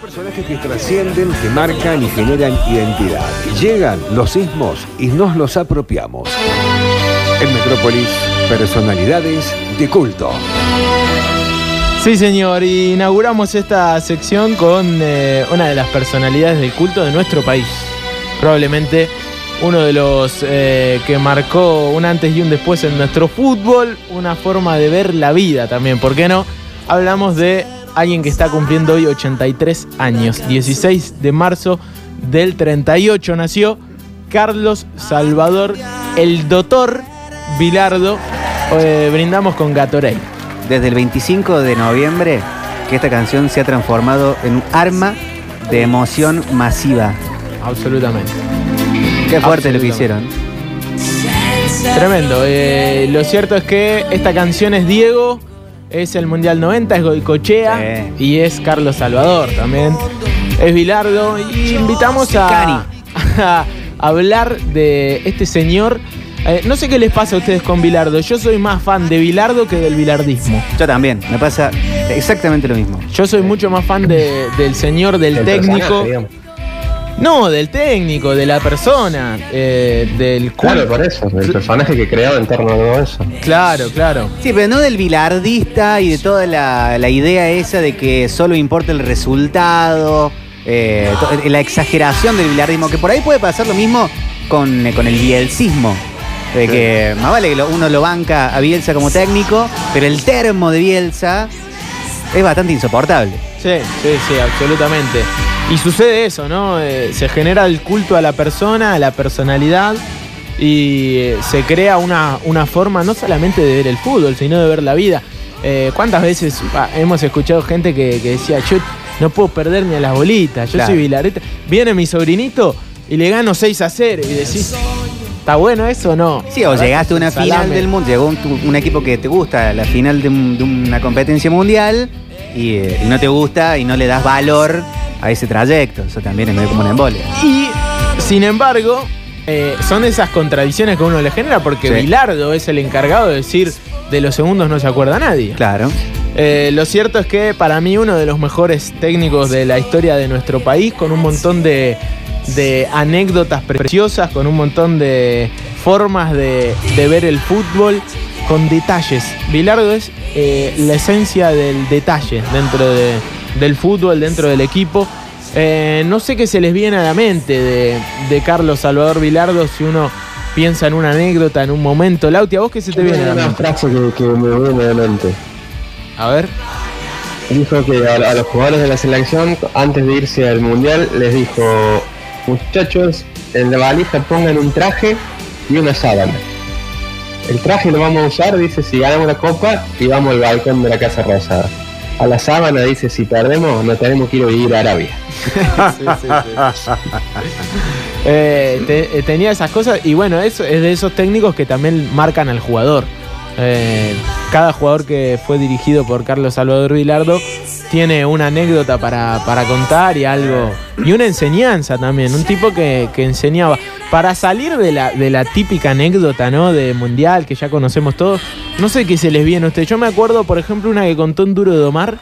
Personajes que trascienden, que marcan y generan identidad. Llegan los sismos y nos los apropiamos. En Metrópolis, personalidades de culto. Sí, señor, inauguramos esta sección con eh, una de las personalidades del culto de nuestro país. Probablemente uno de los eh, que marcó un antes y un después en nuestro fútbol, una forma de ver la vida también, ¿por qué no? Hablamos de alguien que está cumpliendo hoy 83 años, 16 de marzo del 38 nació Carlos Salvador, el doctor Bilardo. Eh, brindamos con Gatorade. Desde el 25 de noviembre que esta canción se ha transformado en un arma de emoción masiva. Absolutamente. Qué fuerte lo que hicieron. Tremendo. Eh, lo cierto es que esta canción es Diego, es el Mundial 90, es Goicochea y es Carlos Salvador también. Es Bilardo y invitamos a, a hablar de este señor. Eh, no sé qué les pasa a ustedes con Bilardo. Yo soy más fan de Bilardo que del bilardismo. Yo también, me pasa exactamente lo mismo. Yo soy mucho más fan de- del señor, del El técnico. No, del técnico, de la persona, eh, del Claro, por eso, el personaje que creaba en torno a todo eso. Claro, claro. Sí, pero no del bilardista y de toda la, la idea esa de que solo importa el resultado, eh, to- la exageración del bilardismo, que por ahí puede pasar lo mismo con, eh, con el bielcismo. De que más vale que uno lo banca a Bielsa como técnico, pero el termo de Bielsa es bastante insoportable. Sí, sí, sí, absolutamente. Y sucede eso, ¿no? Eh, se genera el culto a la persona, a la personalidad y eh, se crea una, una forma no solamente de ver el fútbol, sino de ver la vida. Eh, ¿Cuántas veces ah, hemos escuchado gente que, que decía, yo no puedo perder ni a las bolitas, yo Claro. soy Vilareta? Viene mi sobrinito y le gano 6 a 0 y decís, ¿está bueno eso o no? Sí, o llegaste a una final salame. del mundo, llegó un, equipo que te gusta, la final de, un- de una competencia mundial, y, eh, y no te gusta y no le das valor a ese trayecto. Eso también es medio como una embolia. Y, sin embargo, eh, son esas contradicciones que uno le genera porque Sí. Bilardo es el encargado de decir de los segundos no se acuerda nadie. Claro. Eh, lo cierto es que para mí uno de los mejores técnicos de la historia de nuestro país, con un montón de, de anécdotas preciosas, con un montón de formas de, de ver el fútbol, con detalles. Bilardo es eh, la esencia del detalle dentro de- del fútbol, dentro del equipo. Eh, no sé qué se les viene a la mente de, de Carlos Salvador Bilardo si uno piensa en una anécdota, en un momento. Lauti, ¿a vos qué se te viene a la una mente? frase que, que me viene a la mente. A ver. Dijo que a, a los jugadores de la selección, antes de irse al mundial, les dijo: Muchachos, en la valija pongan un traje y una sábana. El traje lo vamos a usar, dice, si ganamos la copa y vamos al balcón de la Casa Rosada. A la sábana dice, si perdemos, nos tenemos que ir a vivir a Arabia. Eh, te- eh, tenía esas cosas y bueno, eso es de esos técnicos que también marcan al jugador. Eh, cada jugador que fue dirigido por Carlos Salvador Vilardo tiene una anécdota para, para contar y algo y una enseñanza también, un tipo que, que enseñaba. Para salir de la, de la típica anécdota ¿no? de mundial que ya conocemos todos, no sé qué se les viene a ustedes. Yo me acuerdo, por ejemplo, una que contó en Duro de Omar,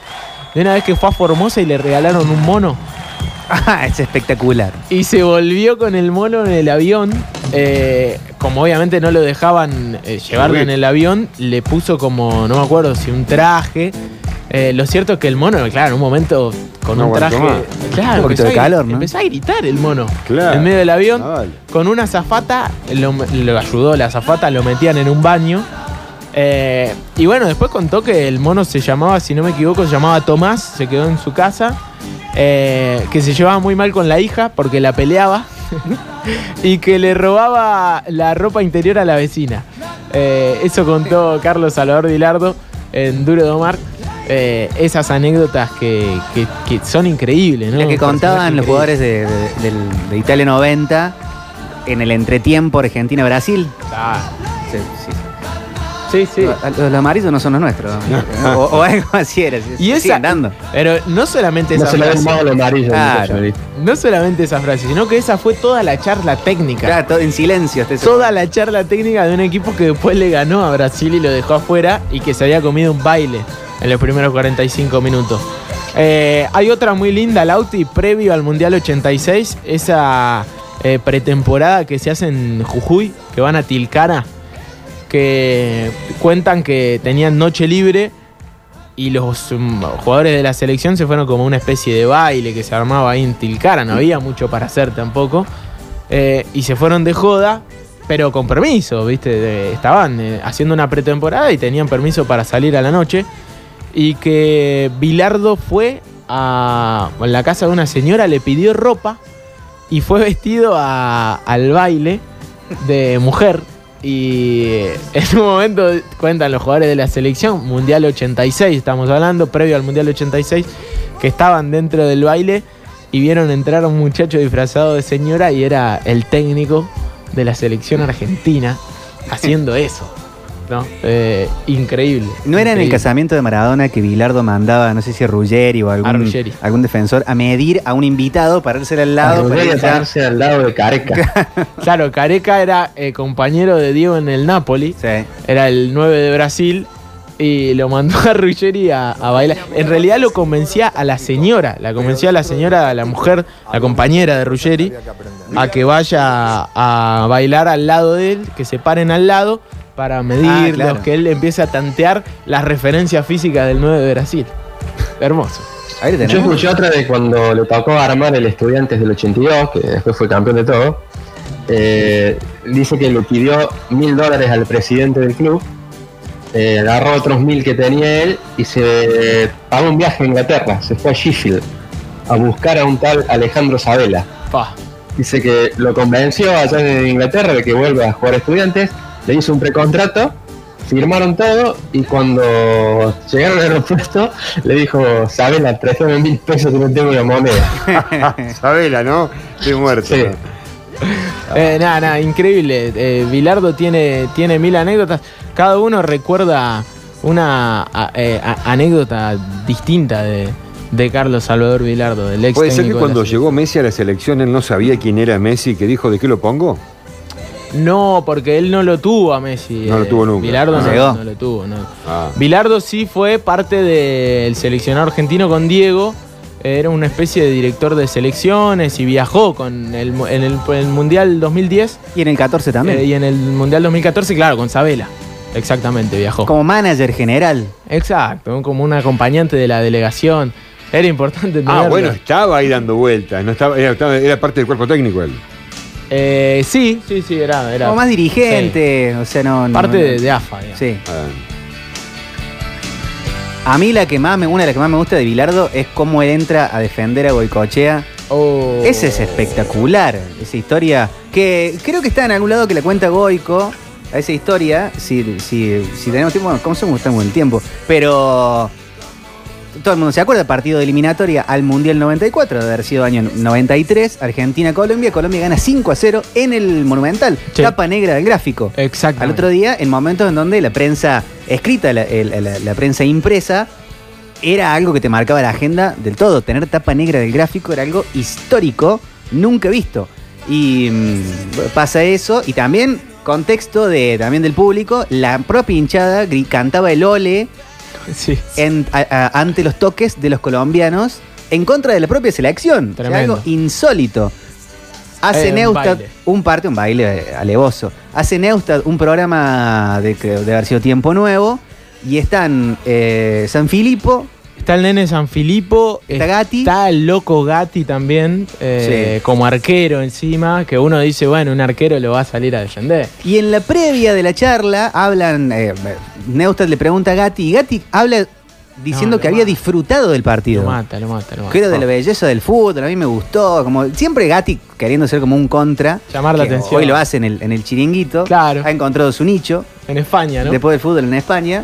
de una vez que fue a Formosa y le regalaron un mono. Ah, es espectacular. Y se volvió con el mono en el avión. eh, como obviamente no lo dejaban eh, llevarlo en el avión, le puso como, no me acuerdo si un traje. Eh, lo cierto es que el mono, claro, en un momento con No un traje. Claro, Un poquito empezó de a, calor, ¿no? empezó a gritar el mono. Claro. En medio del avión. Ah, vale. Con una azafata, lo, lo ayudó la azafata, lo metían en un baño. Eh, y bueno, después contó que el mono se llamaba, si no me equivoco, se llamaba Tomás, se quedó en su casa, eh, que se llevaba muy mal con la hija porque la peleaba y que le robaba la ropa interior a la vecina. Eh, eso contó Carlos Salvador Dilardo en Duro de Omar. Eh, esas anécdotas que, que- que son increíbles, ¿no? La que contaban los jugadores de, de- del- de Italia 90 en el entretiempo Argentina-Brasil. Ah, Sí, sí. sí, sí. Los, los amarillos no son los nuestros. o, o algo así era. Y esa, siguen dando. pero no solamente No esa se el frase, mago lo amarillo. Claro. no solamente esa frase, sino que esa fue toda la charla técnica. Claro, todo en silencio. ese Toda la charla técnica de un equipo que después le ganó a Brasil y lo dejó afuera y que se había comido un baile en los primeros 45 minutos. Eh, hay otra muy linda, Lauti, previo al Mundial 86, esa eh, pretemporada que se hace en Jujuy, que van a Tilcara, que cuentan que tenían noche libre y los mm, jugadores de la selección se fueron como una especie de baile que se armaba ahí en Tilcara, no había mucho para hacer tampoco, eh, y se fueron de joda. Pero con permiso, ¿viste? Estaban haciendo una pretemporada y tenían permiso para salir a la noche y que Bilardo fue a la casa de una señora, le pidió ropa y fue vestido a- al baile de mujer. Y en un momento cuentan los jugadores de la selección, Mundial 86 estamos hablando, previo al Mundial 86, que estaban dentro del baile y vieron entrar a un muchacho disfrazado de señora y era el técnico de la selección argentina haciendo eso. ¿No? Eh, increíble. ¿No era en el increíble. casamiento de Maradona que Bilardo mandaba, no sé si a Ruggeri o A algún, Ruggeri. algún defensor, a medir a un invitado para irse al lado? para a- pararse al lado de Careca. Claro, Careca era eh, compañero de Diego en el Napoli. Sí. Era el 9 de Brasil. Y lo mandó a Ruggeri a, a bailar. En realidad lo convencía a la señora. La convencía a la señora, a la mujer, la compañera de Ruggeri, a que vaya a, a bailar al lado de él, que se paren al lado para medirlos, Ah, claro. que él empiece a tantear las referencias físicas del 9 de Brasil. Hermoso. Ahí Yo escuché otra de cuando le tocó armar el Estudiantes del 82, que después fue campeón de todo. Eh, dice que le pidió mil dólares al presidente del club, eh, agarró otros mil que tenía él y se pagó un viaje a Inglaterra. Se fue a Sheffield a buscar a un tal Alejandro Sabela. Pa. Dice que lo convenció allá en Inglaterra de que vuelva a jugar a estudiantes, le hizo un precontrato, firmaron todo y cuando llegaron al aeropuerto le dijo, Sabela, préstame mil pesos que no tengo la moneda. Sabela, ¿no? Estoy muerto. Sí. Eh, nada, nada, increíble. Eh, Bilardo tiene, tiene mil anécdotas. Cada uno recuerda una a- eh, a- anécdota distinta de, de Carlos Salvador Bilardo, del ex Puede ser que cuando llegó Messi a la selección él no sabía quién era Messi, que dijo, ¿de qué lo pongo? No, porque él no lo tuvo a Messi. No lo eh, tuvo nunca. Bilardo Ah. no, Llegó. no lo tuvo. no. Ah. Bilardo sí fue parte del seleccionado argentino con Diego. Era una especie de director de selecciones y viajó con el, en el, el Mundial 2010 Y en el 14 también. eh, y en el Mundial 2014, claro, con Sabela. Exactamente, viajó. Como manager general. Exacto, como un acompañante de la delegación. Era importante Ah, tenerlo. bueno, estaba ahí dando vueltas, no estaba, era, estaba- era parte del cuerpo técnico él. Eh, sí, sí, sí, era. era Como más dirigente. O sea, no. no- parte no- de, de AFA. digamos. Sí. A mí la que más me, una de las que más me gusta de Bilardo es cómo él entra a defender a Goicochea. Oh. Esa es espectacular, esa historia. Que creo que está en algún lado que la cuenta Goico. A esa historia, si, si, si tenemos tiempo, bueno, ¿cómo somos? Estamos en el tiempo. Pero todo el mundo se acuerda, partido de eliminatoria al Mundial 94, de haber sido año 93, Argentina-Colombia. Colombia gana 5 a 0 en el Monumental. Sí. Tapa negra del gráfico. Exacto. Al otro día, en momentos en donde la prensa escrita, la, el- la- la prensa impresa, era algo que te marcaba la agenda del todo. Tener tapa negra del gráfico era algo histórico, nunca visto. Y mm, pasa eso, y también contexto de, también del público, la propia hinchada cantaba el ole Sí. en- a- a- ante los toques de los colombianos en contra de la propia selección. O sea, Tremendo. algo insólito. Hace Eh, un baile. un parte, un baile alevoso. Hace Neustadt un programa de haber sido Tiempo Nuevo y están eh, San Filipo, Está el nene San Filipo. Está Gatti. Está el loco Gatti también. eh, Sí. Como arquero encima. Que uno dice, bueno, un arquero lo va a salir a defender. y en la previa de la charla hablan, eh, Neustadt le pregunta a Gatti y Gatti habla diciendo No, que había mata. disfrutado del partido. Lo mata, lo mata, lo mata. Que era de la belleza del fútbol, a mí me gustó. Como siempre Gatti queriendo ser como un contra. Llamar la atención. Hoy lo hace en el, en el chiringuito. Claro. Ha encontrado su nicho En España, ¿no? después del fútbol en España.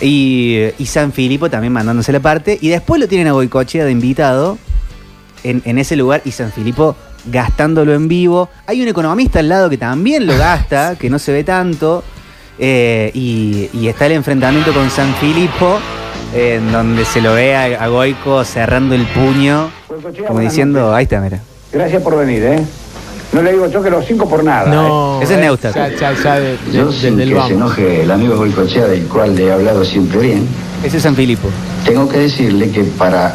Y, y San Filipo también mandándose la parte. Y después lo tienen a Boicochea de invitado en, en ese lugar. Y San Filipo gastándolo en vivo. Hay un economista al lado que también lo gasta, que no se ve tanto. eh, y, y está el enfrentamiento con San Filipo, en donde se lo ve a, a Goico cerrando el puño, como diciendo, ahí está, mira. Gracias por venir, ¿eh? No le digo yo que los cinco por nada. No. Ese es eh, Neustadt. Ya, ya, ya de- de- Yo, sin del que vamos. se enoje el amigo Goicochea, del cual le he hablado siempre bien, Ese es San Filipo. tengo que decirle que para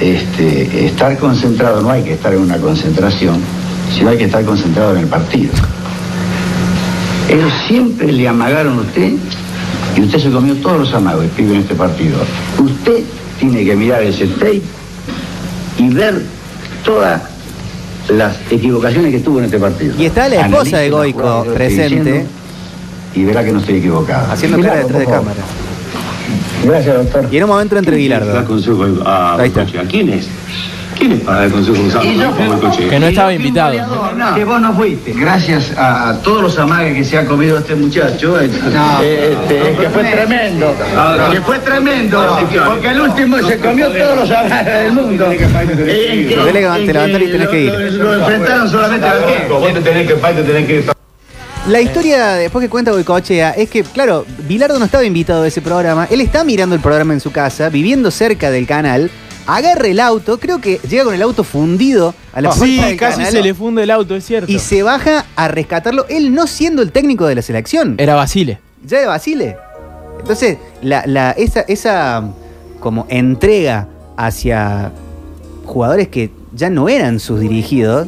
este, estar concentrado, no hay que estar en una concentración, sino hay que estar concentrado en el partido. Ellos siempre le amagaron a usted y usted se comió todos los amagos, pibe, en este partido. Usted tiene que mirar ese tape y ver todas las equivocaciones que tuvo en este partido. Y está la esposa de Goico presente. Y verá que no estoy equivocado. Haciendo cara detrás de cámara. Gracias, doctor. Y en un momento entre. Goicoechea. ¿Quién es? ¿Quién es para dar consejo Goicoechea? Que no estaba invitado. Que vos no fuiste. Gracias a, todos los amagues que se ha comido este muchacho, eh, este, que fue tremendo. Que fue tremendo. Porque el último se comió todos los amagues del mundo. Te levantar y tenés que ir. Lo, lo enfrentaron solamente a que. Vos te tenés que, te tenés que La historia después que cuenta Goicochea es que, claro, Bilardo no estaba invitado a ese programa. Él está mirando el programa en su casa, viviendo cerca del canal. Agarra el auto, creo que llega con el auto fundido a la puerta Sí, del casi canal se le funde el auto, es cierto. y se baja a rescatarlo, él no siendo el técnico de la selección. Era Basile. ya de Basile. Entonces, la, la- esa, esa como entrega hacia jugadores que ya no eran sus dirigidos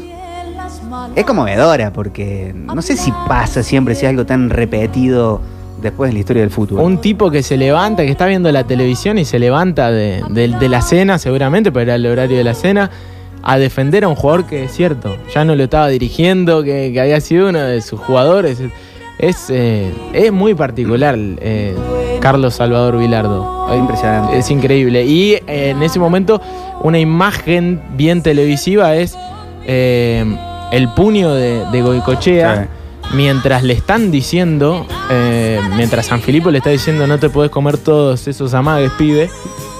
es conmovedora, porque no sé si pasa siempre, si es algo tan repetido después en la historia del fútbol. Un tipo que se levanta, que está viendo la televisión y se levanta de, de- de la cena, seguramente, pero era el horario de la cena, a defender a un jugador que es cierto, ya no lo estaba dirigiendo, que, que había sido uno de sus jugadores. Es, eh, es muy particular eh, Carlos Salvador Vilardo. Es impresionante. Es increíble. Y eh, en ese momento, una imagen bien televisiva es eh, el puño de, de Goicochea. Mientras le están diciendo, eh, mientras San Filipo le está diciendo no te puedes comer todos esos amagues, pibe,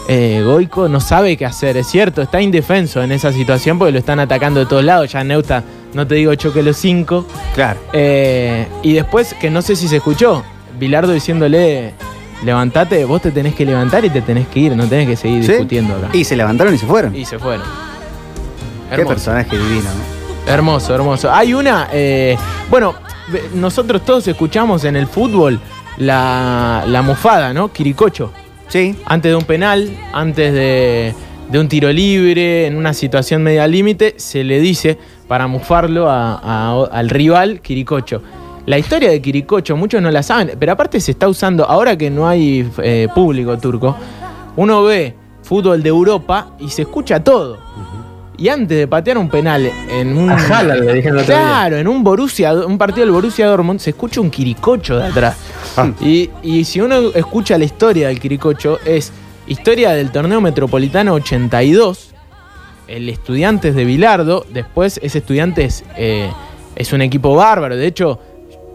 eh, Goico no sabe qué hacer, es cierto, está indefenso en esa situación porque lo están atacando de todos lados, ya Neuta, no te digo choque los cinco, Claro. eh, y después, que no sé si se escuchó, Bilardo diciéndole, levantate, vos te tenés que levantar y te tenés que ir, no tenés que seguir ¿Sí? discutiendo acá. Y se levantaron y se fueron. Y se fueron. Qué personaje divino. ¿no? Hermoso, hermoso. Hay una, eh, bueno, nosotros todos escuchamos en el fútbol la, la mufada, ¿no? Quiricocho. Sí. Antes de un penal, antes de, de un tiro libre, en una situación media límite, se le dice para mufarlo a- a- al rival Quiricocho. La historia de Quiricocho, muchos no la saben, pero aparte se está usando, ahora que no hay eh, público turco, uno ve fútbol de Europa y se escucha todo. Y antes de patear un penal en un. A Haaland le dijeron el otro día. Claro, en un Borussia, un partido del Borussia Dortmund se escucha un quiricocho de atrás. Ah. Y, y si uno escucha la historia del quiricocho, es historia del torneo metropolitano 82, el Estudiantes de Bilardo, después ese Estudiantes eh, es un equipo bárbaro, de hecho.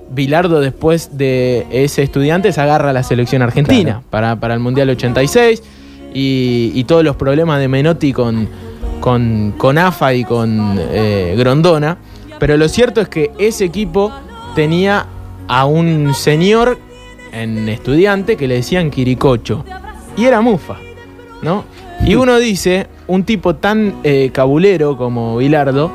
Bilardo después de ese Estudiantes agarra a la selección argentina Claro. para, para el Mundial 86 y, y todos los problemas de Menotti con, con, con AFA y con eh, Grondona. Pero lo cierto es que ese equipo tenía a un señor en estudiante que le decían Quiricocho. Y era Mufa, ¿no? Y uno dice, un tipo tan eh, cabulero como Bilardo,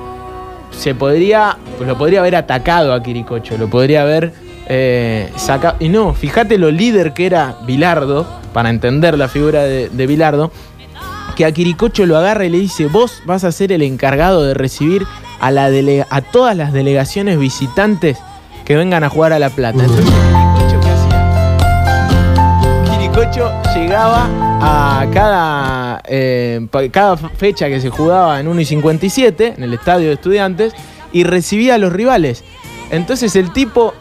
se podría, pues lo podría haber atacado a Quiricocho, lo podría haber eh, sacado. Y no, fíjate lo líder que era Bilardo, para entender la figura de, de Bilardo, que a Quiricocho lo agarra y le dice, vos vas a ser el encargado de recibir a, la a todas las delegaciones visitantes que vengan a jugar a La Plata. Entonces, Quiricocho, llegaba a cada, eh, cada fecha que se jugaba en 1 y 57, en el estadio de estudiantes, y recibía a los rivales. Entonces el tipo,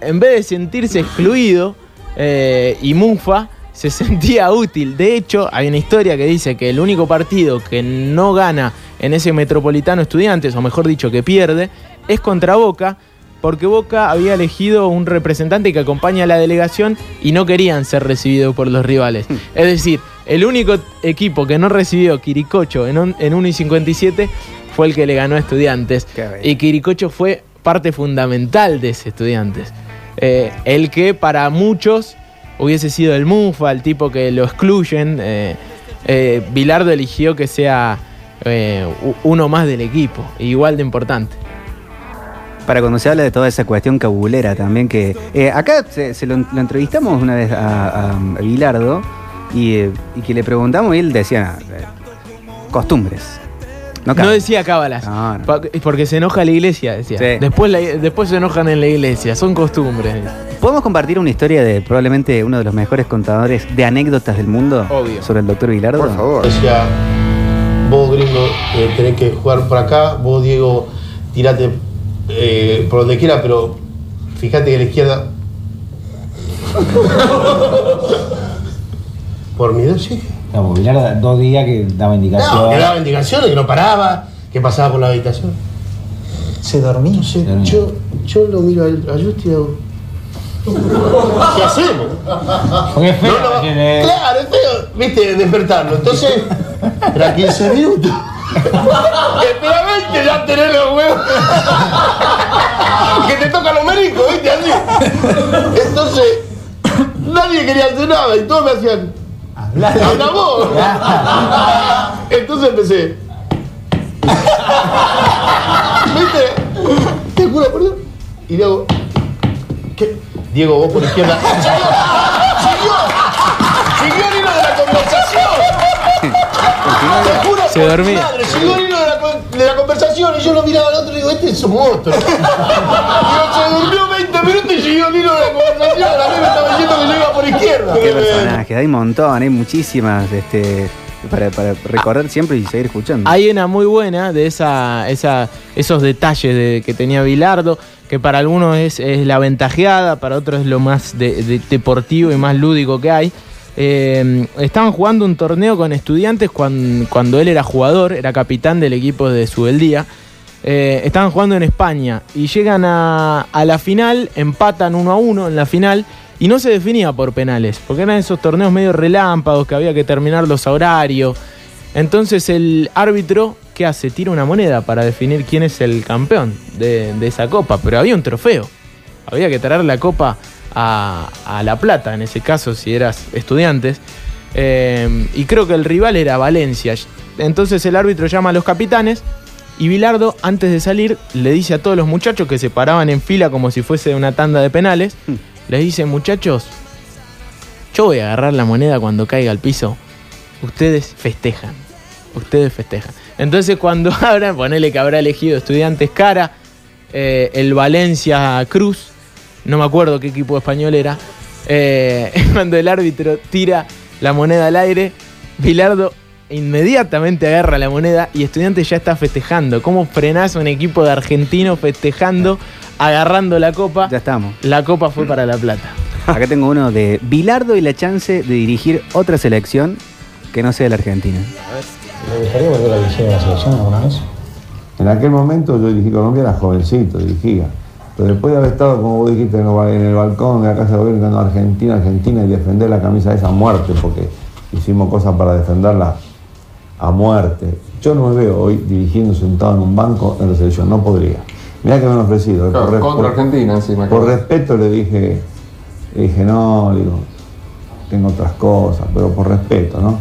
en vez de sentirse excluido eh, y mufa, se sentía útil. De hecho, hay una historia que dice que el único partido que no gana en ese Metropolitano Estudiantes, o mejor dicho, que pierde, es contra Boca, porque Boca había elegido un representante que acompaña a la delegación y no querían ser recibidos por los rivales. Es decir, el único equipo que no recibió Quiricocho en, un- en 1 y 57 fue el que le ganó a Estudiantes. Y Quiricocho fue parte fundamental de ese Estudiantes. Eh, el que para muchos hubiese sido el Mufa, el tipo que lo excluyen. eh, eh, eligió que sea eh, uno más del equipo, igual de importante. Para cuando se habla de toda esa cuestión cabulera también que... eh, acá se, lo, entrevistamos una vez a, a- Bilardo y, y que le preguntamos y él decía, "Ah, eh, costumbres. No, decía cábalas. No, no. Pa- Porque se enoja la iglesia, decía. Sí. Después, la- después se enojan en la iglesia. Son costumbres. ¿Podemos compartir una historia de probablemente uno de los mejores contadores de anécdotas del mundo Obvio. sobre el doctor Vilardo? Por favor. Decía, vos gringo eh, tenés que jugar por acá, vos Diego tirate eh, por donde quiera, pero fíjate que a la izquierda. por mi dedo, sí. No, porque dos días que daba No, indicación. que daba indicaciones, que no paraba, que pasaba por la habitación. Se dormía. Entonces, dormía. yo, yo lo miro a, a Justi y digo, ¿qué hacemos? Porque es feo. No, no, claro, es feo, viste, despertarlo. Entonces, era 15 minutos. Espera 20, ya tenés los huevos. que te tocan los médicos, viste, así. Entonces, nadie quería hacer nada y todos me hacían. Habla vos. Entonces empecé. ¿Viste? Te juro por Dios. Y. ¿Qué? Diego, vos por izquierda. ¡Siguió! ¡Siguió el hilo de la conversación! Te juro Se por dormía. mi Madre, siguió el hilo de la, con- de la conversación y yo lo miraba al otro y digo, este es un monstruo. Digo, se durmió 20 minutos y siguió el hilo de la conversación. A mí me estaba diciendo que yo iba por izquierda. Qué personajes, hay un montón, hay muchísimas este, para, para recordar siempre y seguir escuchando. Hay una muy buena de esa, esa, esos detalles de, que tenía Bilardo, que para algunos es, es la ventajeada, para otros es lo más de- de- deportivo y más lúdico que hay. Eh, estaban jugando un torneo con estudiantes cuando, cuando él era jugador, era capitán del equipo de Subeldía. Eh, estaban jugando en España y llegan a, la final, empatan uno a uno en la final y no se definía por penales, porque eran esos torneos medio relámpagos que había que terminar los horarios. Entonces el árbitro, ¿qué hace? Tira una moneda para definir quién es el campeón de, esa copa, pero había un trofeo. Había que traer la copa a, a La Plata, en ese caso, si eras estudiantes. Eh, y creo que el rival era Valencia. Entonces el árbitro llama a los capitanes y Bilardo, antes de salir, le dice a todos los muchachos que se paraban en fila como si fuese una tanda de penales, les dice, muchachos, yo voy a agarrar la moneda cuando caiga al piso. Ustedes festejan. Ustedes festejan. Entonces cuando abran, ponele que habrá elegido estudiantes cara, eh, el Valencia Cruz, no me acuerdo qué equipo español era, eh, cuando el árbitro tira la moneda al aire, Bilardo inmediatamente agarra la moneda y Estudiantes ya está festejando. ¿Cómo frenás a un equipo de argentinos festejando, agarrando la copa? Ya estamos. La copa fue para La Plata. Acá tengo uno de Bilardo y la chance de dirigir otra selección que no sea la Argentina. ¿Le gustaría volver a dirigir a la selección alguna vez? En aquel momento yo dirigí Colombia, era jovencito, dirigía. Pero después de haber estado, como vos dijiste, en el, balcón de la Casa de Gobierno, Argentina, Argentina y defender la camisa esa a muerte, porque hicimos cosas para defenderla a muerte. Yo no me veo hoy dirigiendo sentado en un banco en la selección, no podría. Mirá que me han ofrecido. Claro, re- contra Argentina encima, Por claro. respeto le dije, le dije, no, digo, tengo otras cosas, pero por respeto, ¿no?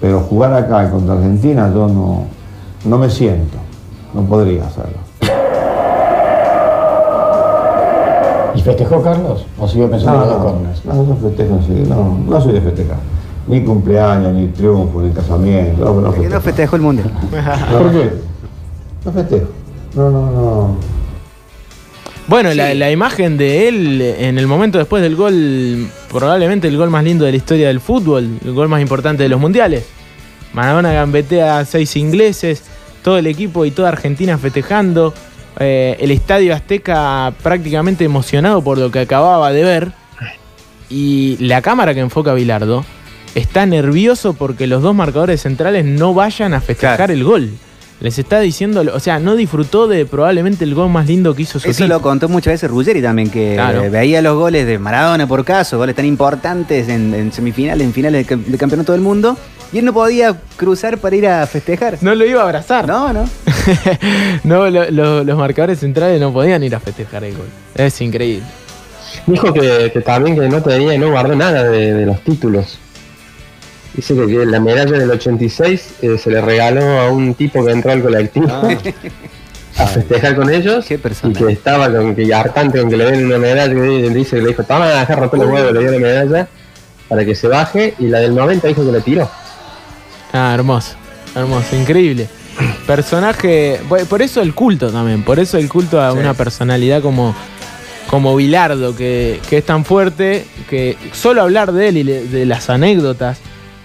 Pero jugar acá contra Argentina yo no, no me siento, no podría hacerlo. ¿Y festejó Carlos? ¿O siguió pensando No, en los no, corners? no, no festejo, sí, no, no soy de festejar. Ni cumpleaños, ni triunfo, ni casamiento. No, no ¿Por qué no festejo. festejó el mundial? ¿Por qué? No festejo. No, no, no. Bueno, la, la imagen de él en el momento después del gol, probablemente el gol más lindo de la historia del fútbol, el gol más importante de los mundiales. Maradona gambetea a seis ingleses, todo el equipo y toda Argentina festejando, eh, el estadio Azteca prácticamente emocionado por lo que acababa de ver, y la cámara que enfoca a Bilardo está nervioso porque los dos marcadores centrales no vayan a festejar Claro. el gol. Les está diciendo, o sea, no disfrutó de probablemente el gol más lindo que hizo su Eso equipo. lo contó muchas veces Ruggeri también, que Claro. veía los goles de Maradona por caso, goles tan importantes en, en semifinales, en finales de, cam- de campeonato del mundo, y él no podía cruzar para ir a festejar. No lo iba a abrazar. No, no. no, lo- lo- los marcadores centrales no podían ir a festejar el gol. Es increíble. Dijo que, que también que no tenía y no guardó nada de, de los títulos. Dice que, que la medalla del 86 eh, se le regaló a un tipo que entró al colectivo a festejar con ellos Qué y que estaba con que hartante con que le den una medalla él dice que le dijo toma deja romper los huevos le dio la medalla para que se baje y la del 90 dijo que la tiró Ah, hermoso. hermoso, increíble. Personaje, por eso el culto también, por eso el culto a Sí. una personalidad como, como Bilardo, que, que es tan fuerte que solo hablar de él y le- de las anécdotas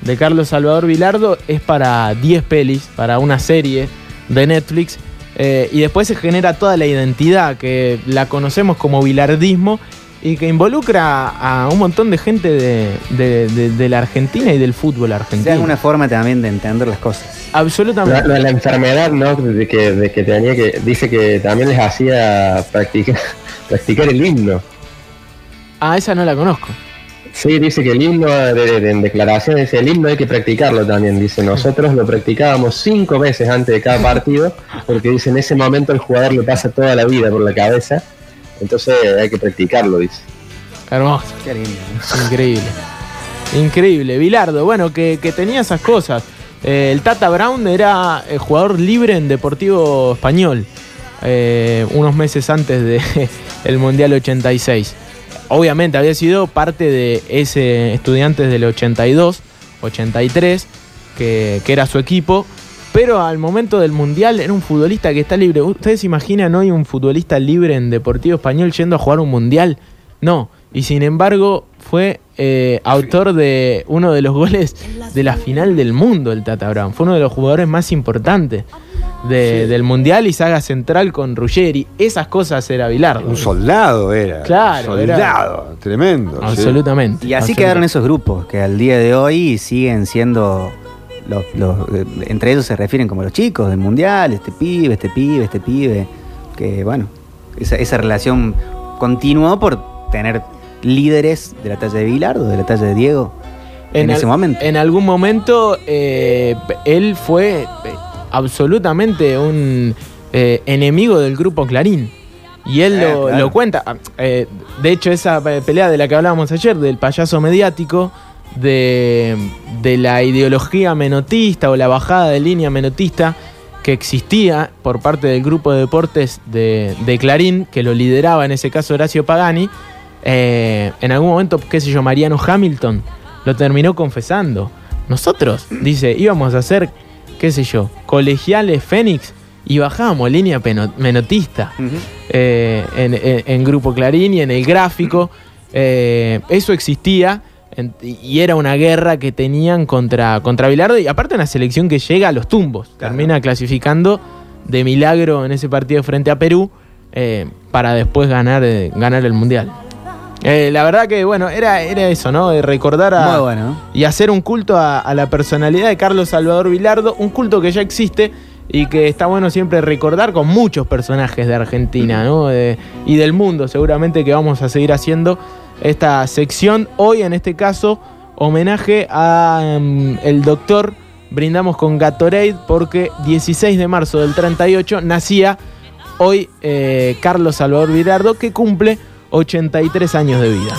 de Carlos Salvador Bilardo es para 10 pelis, para una serie de Netflix. eh, y después se genera toda la identidad que la conocemos como bilardismo y que involucra a un montón de gente de, de- de- de la Argentina y del fútbol Es argentino. una forma también de entender las cosas. Absolutamente. La, la- la enfermedad, ¿no? De que, de que tenía que. Dice que también les hacía practicar, practicar el himno. Ah, esa no la conozco. Sí, dice que el himno, de, de- en declaraciones, dice, el himno hay que practicarlo también. Dice, nosotros lo practicábamos cinco veces antes de cada partido, porque dice, en ese momento el jugador le pasa toda la vida por la cabeza, entonces hay que practicarlo, dice. Hermoso. Qué lindo. Increíble. Increíble. Bilardo, bueno, que, que tenía esas cosas. Eh, el Tata Brown era eh, jugador libre en Deportivo Español, eh, unos meses antes del Mundial 86. Obviamente había sido parte de ese estudiantes del 82, 83, que, que era su equipo. Pero al momento del Mundial era un futbolista que está libre. ¿Ustedes se imaginan hoy un futbolista libre en Deportivo Español yendo a jugar un Mundial? No. Y sin embargo fue eh, autor de uno de los goles de la final del mundo, el Tata Brown. Fue uno de los jugadores más importantes de- del Mundial y saga central con Ruggeri. Esas cosas era Bilardo. Un soldado era. Claro, era- Soldado, tremendo. sí. Absolutamente. Y así absolutamente. quedaron esos grupos que al día de hoy siguen siendo los, los- eh, entre ellos se refieren como los chicos del mundial, este pibe, este pibe, este pibe, que bueno, esa, esa relación continuó por tener líderes de la talla de Bilardo, de la talla de Diego en, al- ese momento. En algún momento eh, él fue absolutamente un eh, enemigo del grupo Clarín. Y él Eh, lo, claro. lo cuenta. Ah, eh, de hecho, esa pe- pelea de la que hablábamos ayer, del payaso mediático, de, de la ideología menotista o la bajada de línea menotista que existía por parte del grupo de deportes de, de Clarín, que lo lideraba en ese caso Horacio Pagani, eh, en algún momento, qué sé yo, Mariano Hamilton lo terminó confesando. Nosotros, dice, íbamos a hacer, qué sé yo, colegiales Fénix y bajábamos línea menotista eh, en, en- en Grupo Clarín y en el gráfico. Eh, eso existía en- y era una guerra que tenían contra, contra Bilardo y aparte una selección que llega a los tumbos. Termina clasificando de milagro en ese partido frente a Perú eh, para después ganar, ganar el Mundial. Eh, la verdad que, bueno, era, era eso, ¿no? De recordar a, Muy bueno. y hacer un culto a, a la personalidad de Carlos Salvador Vilardo, un culto que ya existe y que está bueno siempre recordar con muchos personajes de Argentina ¿no? Y del mundo, seguramente que vamos a seguir haciendo esta sección. Hoy, en este caso, homenaje a mm, el doctor, brindamos con Gatorade porque 16 de marzo del 38 nacía hoy eh, Carlos Salvador Vilardo que cumple 83 años de vida.